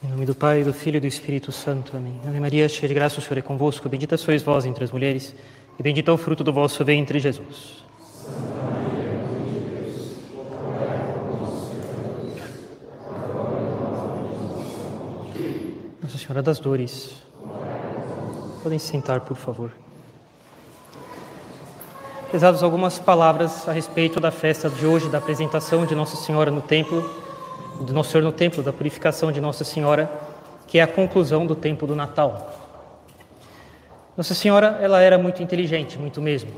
Em nome do Pai, do Filho e do Espírito Santo. Amém. Ave Maria, cheia de graça, o Senhor é convosco. Bendita sois vós entre as mulheres, e bendito é o fruto do vosso ventre, Jesus. Nossa Senhora das Dores. Podem se sentar, por favor. Pesados algumas palavras a respeito da festa de hoje, da apresentação de Nossa Senhora no templo do Nosso Senhor no templo, da purificação de Nossa Senhora, que é a conclusão do tempo do Natal. Nossa Senhora, ela era muito inteligente, muito mesmo.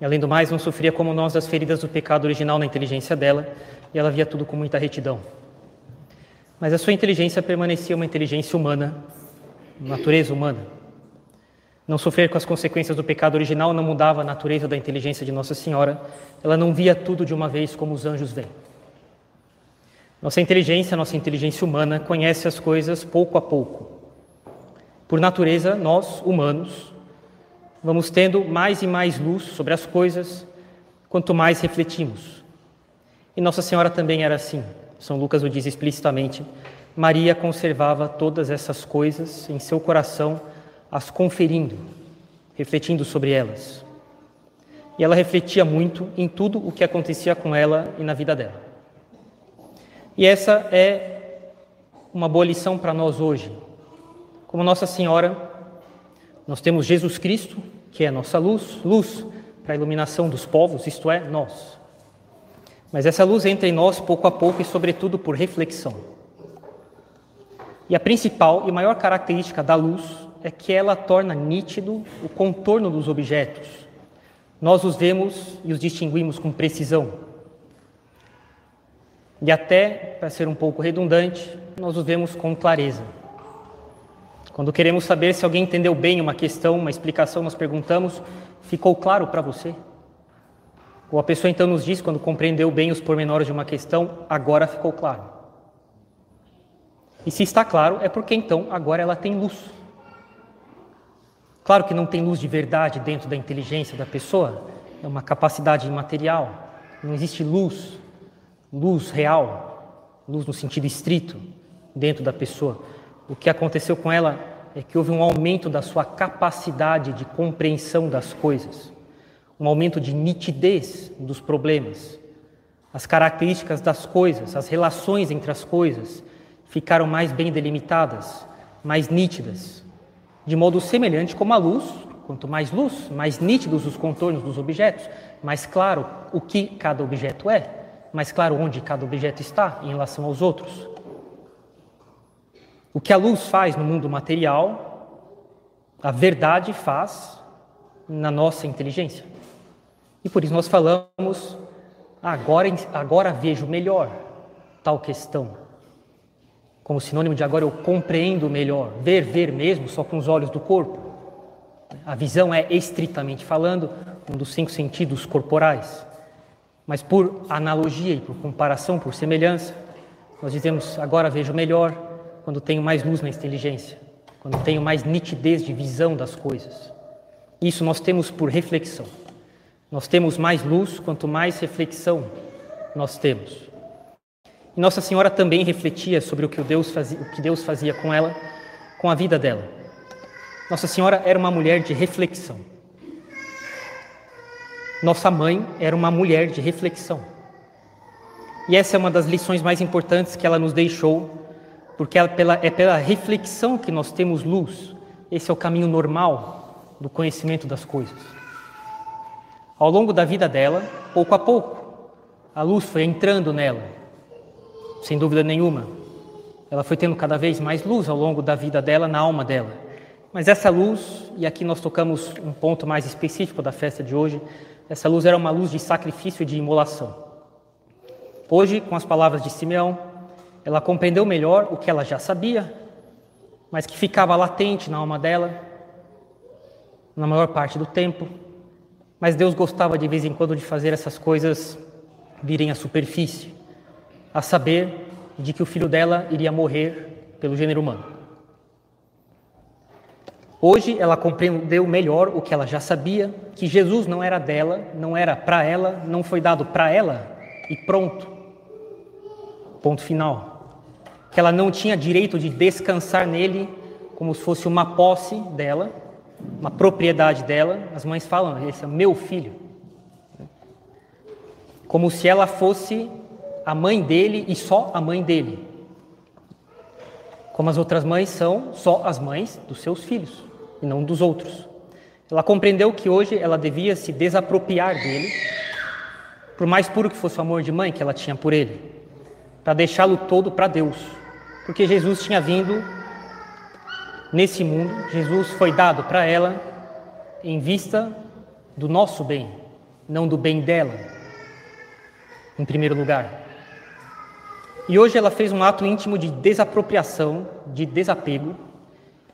E, além do mais, não sofria como nós das feridas do pecado original na inteligência dela, e ela via tudo com muita retidão. Mas a sua inteligência permanecia uma inteligência humana, natureza humana. Não sofrer com as consequências do pecado original não mudava a natureza da inteligência de Nossa Senhora. Ela não via tudo de uma vez como os anjos veem. Nossa inteligência, nossa inteligência humana, conhece as coisas pouco a pouco. Por natureza, nós, humanos, vamos tendo mais e mais luz sobre as coisas quanto mais refletimos. E Nossa Senhora também era assim. São Lucas o diz explicitamente. Maria conservava todas essas coisas em seu coração, as conferindo, refletindo sobre elas. E ela refletia muito em tudo o que acontecia com ela e na vida dela. E essa é uma boa lição para nós hoje. Como Nossa Senhora, nós temos Jesus Cristo, que é a nossa luz, luz para a iluminação dos povos, isto é, nós. Mas essa luz entra em nós pouco a pouco e, sobretudo, por reflexão. E a principal e maior característica da luz é que ela torna nítido o contorno dos objetos. Nós os vemos e os distinguimos com precisão. E até, para ser um pouco redundante, nós os vemos com clareza. Quando queremos saber se alguém entendeu bem uma questão, uma explicação, nós perguntamos: ficou claro para você? Ou a pessoa então nos diz, quando compreendeu bem os pormenores de uma questão, agora ficou claro. E se está claro, é porque então agora ela tem luz. Claro que não tem luz de verdade dentro da inteligência da pessoa, é uma capacidade imaterial. Não existe luz luz real, luz no sentido estrito, dentro da pessoa. O que aconteceu com ela é que houve um aumento da sua capacidade de compreensão das coisas, um aumento de nitidez dos problemas. As características das coisas, as relações entre as coisas ficaram mais bem delimitadas, mais nítidas, de modo semelhante como a luz. Quanto mais luz, mais nítidos os contornos dos objetos, mais claro o que cada objeto é mais claro onde cada objeto está em relação aos outros. O que a luz faz no mundo material, a verdade faz na nossa inteligência. E por isso nós falamos, agora, agora vejo melhor tal questão. Como sinônimo de agora eu compreendo melhor. Ver, ver mesmo, só com os olhos do corpo. A visão é, estritamente falando, um dos cinco sentidos corporais. Mas por analogia e por comparação, por semelhança, nós dizemos agora vejo melhor quando tenho mais luz na inteligência, quando tenho mais nitidez de visão das coisas. Isso nós temos por reflexão. Nós temos mais luz quanto mais reflexão nós temos. E Nossa Senhora também refletia sobre o que Deus fazia, o que Deus fazia com ela, com a vida dela. Nossa Senhora era uma mulher de reflexão. Nossa mãe era uma mulher de reflexão. E essa é uma das lições mais importantes que ela nos deixou, porque é pela, é pela reflexão que nós temos luz. Esse é o caminho normal do conhecimento das coisas. Ao longo da vida dela, pouco a pouco, a luz foi entrando nela, sem dúvida nenhuma. Ela foi tendo cada vez mais luz ao longo da vida dela, na alma dela. Mas essa luz, e aqui nós tocamos um ponto mais específico da festa de hoje, essa luz era uma luz de sacrifício e de imolação. Hoje, com as palavras de Simeão, ela compreendeu melhor o que ela já sabia, mas que ficava latente na alma dela, na maior parte do tempo. Mas Deus gostava de vez em quando de fazer essas coisas virem à superfície, a saber de que o filho dela iria morrer pelo gênero humano. Hoje ela compreendeu melhor o que ela já sabia, que Jesus não era dela, não era para ela, não foi dado para ela e pronto. Ponto final. que ela não tinha direito de descansar nele como se fosse uma posse dela, uma propriedade dela. As mães falam: esse é meu filho. Como se ela fosse a mãe dele e só a mãe dele. Como as outras mães são só as mães dos seus filhos e não dos outros. Ela compreendeu que hoje ela devia se desapropriar dele, por mais puro que fosse o amor de mãe que ela tinha por ele, para deixá-lo todo para Deus. Porque Jesus tinha vindo nesse mundo, Jesus foi dado para ela em vista do nosso bem, não do bem dela, em primeiro lugar. E hoje ela fez um ato íntimo de desapropriação, de desapego,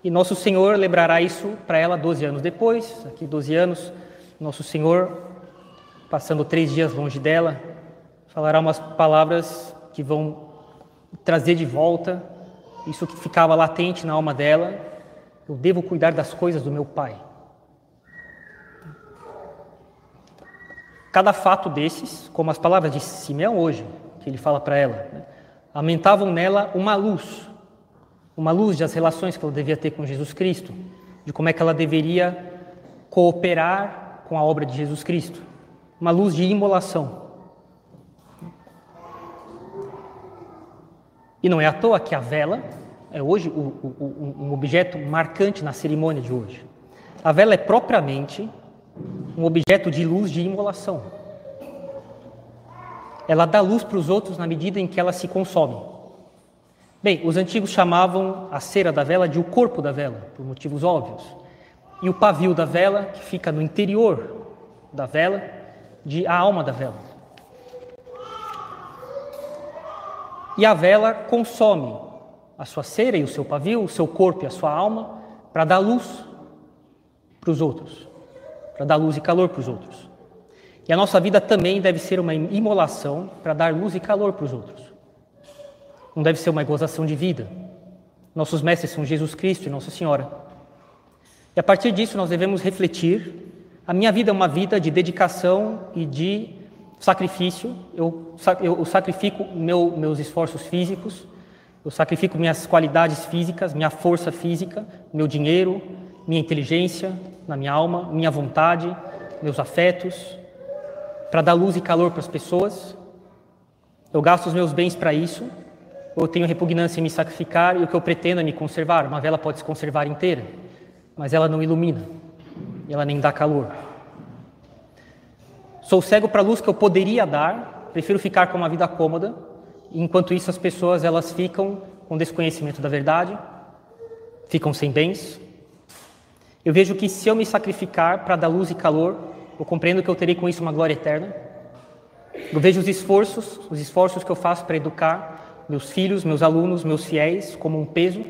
e nosso Senhor lembrará isso para ela 12 anos depois, aqui 12 anos, nosso Senhor, passando três dias longe dela, falará umas palavras que vão trazer de volta isso que ficava latente na alma dela. Eu devo cuidar das coisas do meu Pai. Cada fato desses, como as palavras de Simeão hoje, que ele fala para ela, né? aumentavam nela uma luz, uma luz das relações que ela devia ter com Jesus Cristo, de como é que ela deveria cooperar com a obra de Jesus Cristo, uma luz de imolação. E não é à toa que a vela é hoje o, o, um objeto marcante na cerimônia de hoje. A vela é propriamente um objeto de luz de imolação. Ela dá luz para os outros na medida em que ela se consome. Bem, os antigos chamavam a cera da vela de o corpo da vela, por motivos óbvios. E o pavio da vela, que fica no interior da vela, de a alma da vela. E a vela consome a sua cera e o seu pavio, o seu corpo e a sua alma, para dar luz para os outros, para dar luz e calor para os outros. E a nossa vida também deve ser uma imolação para dar luz e calor para os outros. Não deve ser uma gozação de vida. Nossos mestres são Jesus Cristo e Nossa Senhora. E a partir disso nós devemos refletir. A minha vida é uma vida de dedicação e de sacrifício. Eu, eu sacrifico meu, meus esforços físicos, eu sacrifico minhas qualidades físicas, minha força física, meu dinheiro, minha inteligência na minha alma, minha vontade, meus afetos, para dar luz e calor para as pessoas. Eu gasto os meus bens para isso, ou tenho repugnância em me sacrificar e o que eu pretendo é me conservar. Uma vela pode se conservar inteira, mas ela não ilumina, ela nem dá calor. Sou cego para a luz que eu poderia dar, prefiro ficar com uma vida cômoda, enquanto isso as pessoas elas ficam com desconhecimento da verdade, ficam sem bens. Eu vejo que se eu me sacrificar para dar luz e calor, eu compreendo que eu terei com isso uma glória eterna. Eu vejo os esforços, os esforços que eu faço para educar meus filhos, meus alunos, meus fiéis como um peso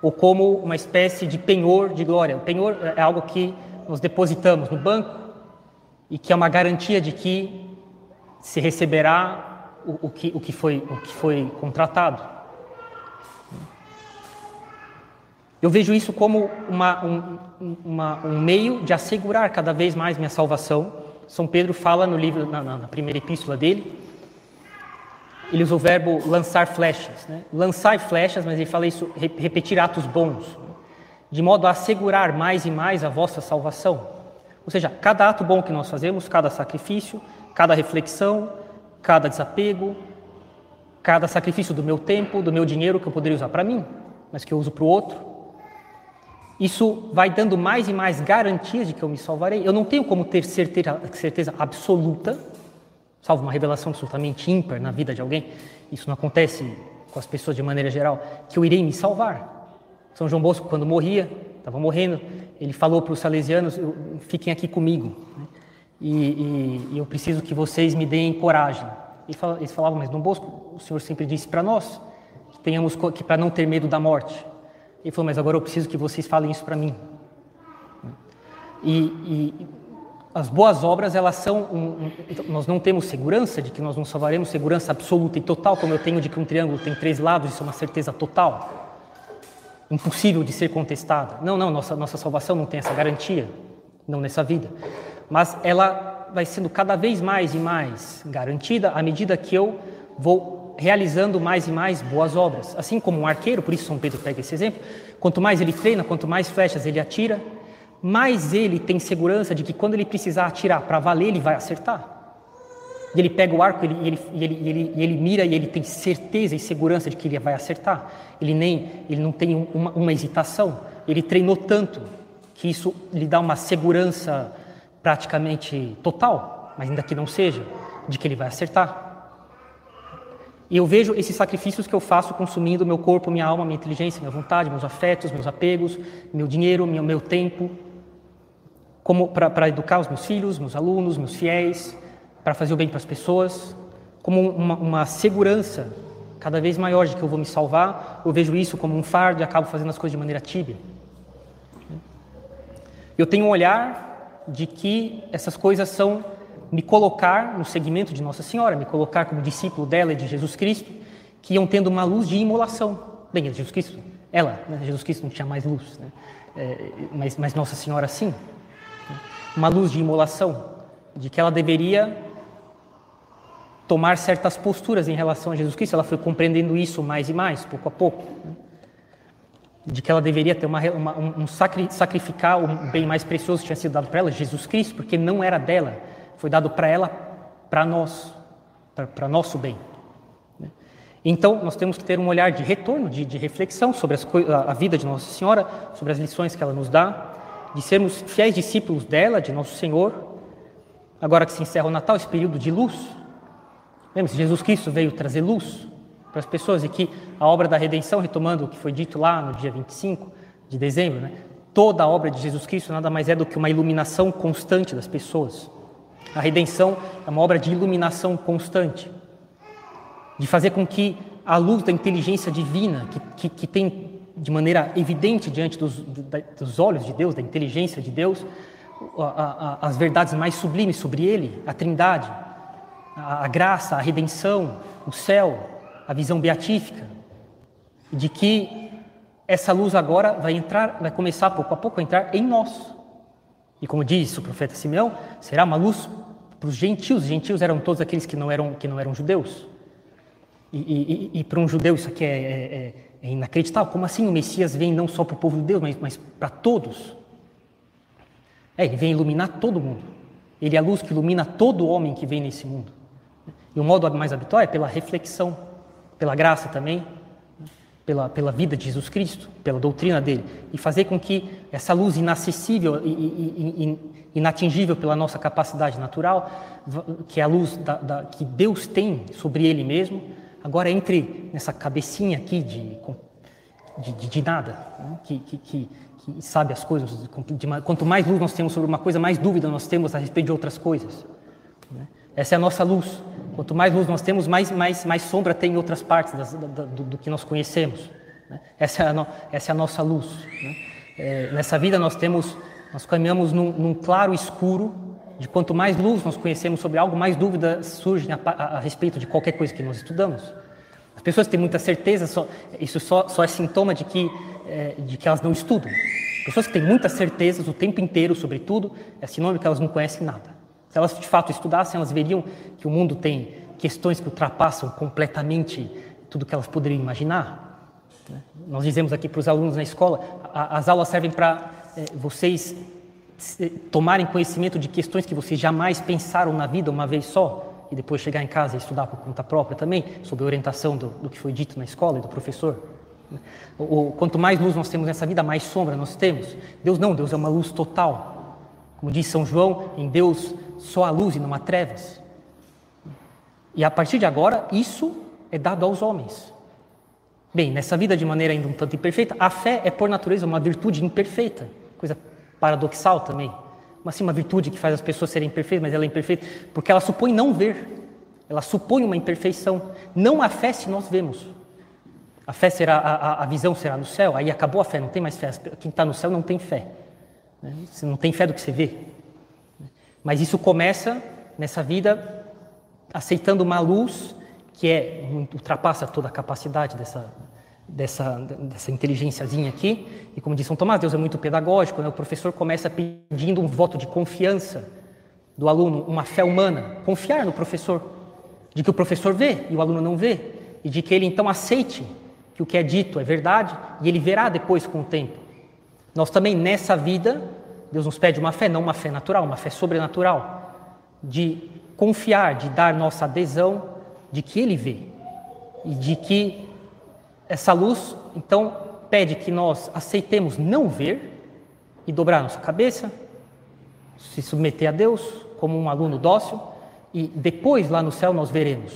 ou como uma espécie de penhor de glória. O penhor é algo que nós depositamos no banco e que é uma garantia de que se receberá o, o, que, o, que, foi, o que foi contratado. Eu vejo isso como uma, um, uma, um meio de assegurar cada vez mais minha salvação. São Pedro fala no livro, na, na primeira epístola dele, ele usa o verbo lançar flechas. Né? Lançar flechas, mas ele fala isso, repetir atos bons, de modo a assegurar mais e mais a vossa salvação. Ou seja, cada ato bom que nós fazemos, cada sacrifício, cada reflexão, cada desapego, cada sacrifício do meu tempo, do meu dinheiro que eu poderia usar para mim, mas que eu uso para o outro, isso vai dando mais e mais garantias de que eu me salvarei. Eu não tenho como ter certeza, certeza absoluta, salvo uma revelação absolutamente ímpar na vida de alguém, isso não acontece com as pessoas de maneira geral, que eu irei me salvar. São João Bosco, quando morria, estava morrendo, ele falou para os salesianos: fiquem aqui comigo, né? e, e, e, eu preciso que vocês me deem coragem. Eles falavam, mas Dom Bosco, o Senhor sempre disse para nós que tenhamos que para não ter medo da morte. Ele falou, mas agora eu preciso que vocês falem isso para mim. E, e, as boas obras, elas são. Um, um, nós não temos segurança de que nós não salvaremos, segurança absoluta e total, como eu tenho de que um triângulo tem três lados, isso é uma certeza total. Impossível de ser contestada. Não, não, nossa, nossa salvação não tem essa garantia, não nessa vida. Mas ela vai sendo cada vez mais e mais garantida à medida que eu vou realizando mais e mais boas obras. Assim como um arqueiro, por isso São Pedro pega esse exemplo, quanto mais ele treina, quanto mais flechas ele atira, mais ele tem segurança de que quando ele precisar atirar para valer, ele vai acertar. E ele pega o arco ele, ele, ele, ele, ele mira e ele tem certeza e segurança de que ele vai acertar. Ele nem, ele não tem uma, uma hesitação. Ele treinou tanto que isso lhe dá uma segurança praticamente total, mas ainda que não seja, de que ele vai acertar. E eu vejo esses sacrifícios que eu faço consumindo meu corpo, minha alma, minha inteligência, minha vontade, meus afetos, meus apegos, meu dinheiro, meu, meu tempo, como para educar os meus filhos, meus alunos, meus fiéis, para fazer o bem para as pessoas, como uma, uma, segurança cada vez maior de que eu vou me salvar. Eu vejo isso como um fardo e acabo fazendo as coisas de maneira tíbia. Eu tenho um olhar de que essas coisas são me colocar no segmento de Nossa Senhora, me colocar como discípulo dela e de Jesus Cristo, que iam tendo uma luz de imolação. Bem, Jesus Cristo, ela, né? Jesus Cristo não tinha mais luz, né? é, mas, mas Nossa Senhora sim uma luz de imolação, de que ela deveria tomar certas posturas em relação a Jesus Cristo. Ela foi compreendendo isso mais e mais, pouco a pouco. Né? De que ela deveria ter uma, uma, um sacri, sacrificar o bem mais precioso que tinha sido dado para ela, Jesus Cristo, porque não era dela, foi dado para ela, para nós, para nosso bem. Né? Então, nós temos que ter um olhar de retorno, de, de reflexão sobre as, a vida de Nossa Senhora, sobre as lições que ela nos dá, de sermos fiéis discípulos dela, de nosso Senhor, agora que se encerra o Natal, esse período de luz. Lembre-se, Jesus Cristo veio trazer luz para as pessoas e que a obra da redenção, retomando o que foi dito lá no dia 25 de dezembro, né? toda a obra de Jesus Cristo nada mais é do que uma iluminação constante das pessoas. A redenção é uma obra de iluminação constante, de fazer com que a luz da inteligência divina, que, que, que tem de maneira evidente diante dos, dos olhos de Deus, da inteligência de Deus, as verdades mais sublimes sobre Ele, a Trindade, a, graça, a redenção, o céu, a visão beatífica, de que essa luz agora vai entrar, vai começar pouco a pouco a entrar em nós. E como diz o profeta Simeão, será uma luz para os gentios. Os gentios eram todos aqueles que não eram, que não eram judeus. E, e, e, para um judeu isso aqui é, é, é inacreditável. Como assim o Messias vem não só para o povo de Deus, mas, mas para todos? É, ele vem iluminar todo mundo. Ele é a luz que ilumina todo homem que vem nesse mundo. E o modo mais habitual é pela reflexão, pela graça também, pela, pela vida de Jesus Cristo, pela doutrina dele, e fazer com que essa luz inacessível e, e, e inatingível pela nossa capacidade natural, que é a luz da, da, que Deus tem sobre Ele mesmo, Agora entre nessa cabecinha aqui de, de, de nada, né? que, que, que, que, sabe as coisas. De, quanto mais luz nós temos sobre uma coisa, mais dúvida nós temos a respeito de outras coisas. Né? Essa é a nossa luz. Quanto mais luz nós temos, mais, mais, mais sombra tem em outras partes das, do, do, que nós conhecemos. Né? Essa, é a no, essa é a nossa luz. Né? É, nessa vida nós temos, nós caminhamos num, num claro escuro de quanto mais luz nós conhecemos sobre algo, mais dúvidas surgem a, a, a, respeito de qualquer coisa que nós estudamos. As pessoas têm muita certeza, só, isso só, só, é sintoma de que, é, de que elas não estudam. Pessoas que têm muitas certezas o tempo inteiro sobre tudo, é sinônimo que elas não conhecem nada. Se elas de fato estudassem, elas veriam que o mundo tem questões que ultrapassam completamente tudo que elas poderiam imaginar. Né? Nós dizemos aqui para os alunos na escola, as aulas servem para é, vocês tomarem conhecimento de questões que vocês jamais pensaram na vida uma vez só e depois chegar em casa e estudar por conta própria também, sob orientação do, do que foi dito na escola e do professor. O, quanto mais luz nós temos nessa vida, mais sombra nós temos. Deus não, Deus é uma luz total. Como diz São João, em Deus só há luz e não há trevas. E a partir de agora, isso é dado aos homens. Bem, nessa vida de maneira ainda um tanto imperfeita, a fé é por natureza uma virtude imperfeita, coisa paradoxal também. Mas sim, uma virtude que faz as pessoas serem perfeitas, mas ela é imperfeita porque ela supõe não ver. Ela supõe uma imperfeição. Não a fé se nós vemos. A fé será, a, a visão será no céu, aí acabou a fé, não tem mais fé. Quem está no céu não tem fé. Né? Você não tem fé do que você vê. Mas isso começa nessa vida aceitando uma luz que é ultrapassa toda a capacidade dessa, dessa, dessa inteligênciazinha aqui. E como disse São Tomás, Deus é muito pedagógico, né? o professor começa pedindo um voto de confiança do aluno, uma fé humana, confiar no professor, de que o professor vê e o aluno não vê, e de que ele então aceite que o que é dito é verdade e ele verá depois com o tempo. Nós também nessa vida, Deus nos pede uma fé, não uma fé natural, uma fé sobrenatural, de confiar, de dar nossa adesão de que ele vê e de que essa luz então pede que nós aceitemos não ver e dobrar nossa cabeça, se submeter a Deus como um aluno dócil e depois lá no céu nós veremos.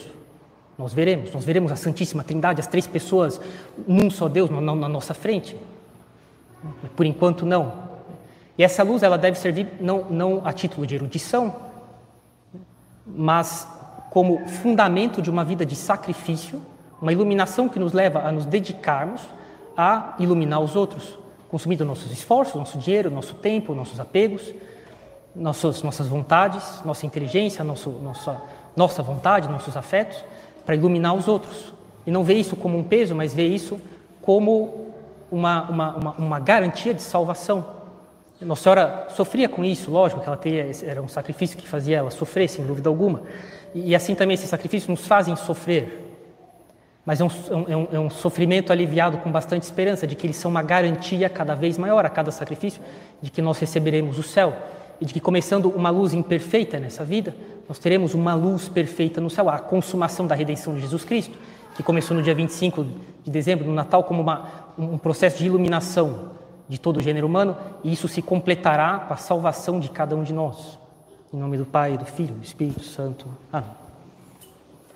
Nós veremos, nós veremos a Santíssima Trindade, as três pessoas num só Deus na, na nossa frente. Por enquanto não. E essa luz ela deve servir não, não a título de erudição, mas como fundamento de uma vida de sacrifício, uma iluminação que nos leva a nos dedicarmos a iluminar os outros, consumindo nossos esforços, nosso dinheiro, nosso tempo, nossos apegos, nossas, nossas vontades, nossa inteligência, nosso, nossa, nossa vontade, nossos afetos, para iluminar os outros. E não ver isso como um peso, mas ver isso como uma, uma, uma, uma garantia de salvação. Nossa Senhora sofria com isso, lógico que ela teria, era um sacrifício que fazia ela sofrer, sem dúvida alguma. E, assim também esses sacrifícios nos fazem sofrer. Mas é um, é, um, é um, sofrimento aliviado com bastante esperança de que eles são uma garantia cada vez maior a cada sacrifício de que nós receberemos o céu e de que começando uma luz imperfeita nessa vida, nós teremos uma luz perfeita no céu, a consumação da redenção de Jesus Cristo, que começou no dia 25 de dezembro, no Natal, como uma, um processo de iluminação de todo o gênero humano, e isso se completará com a salvação de cada um de nós. Em nome do Pai, do Filho e do Espírito Santo. Amém.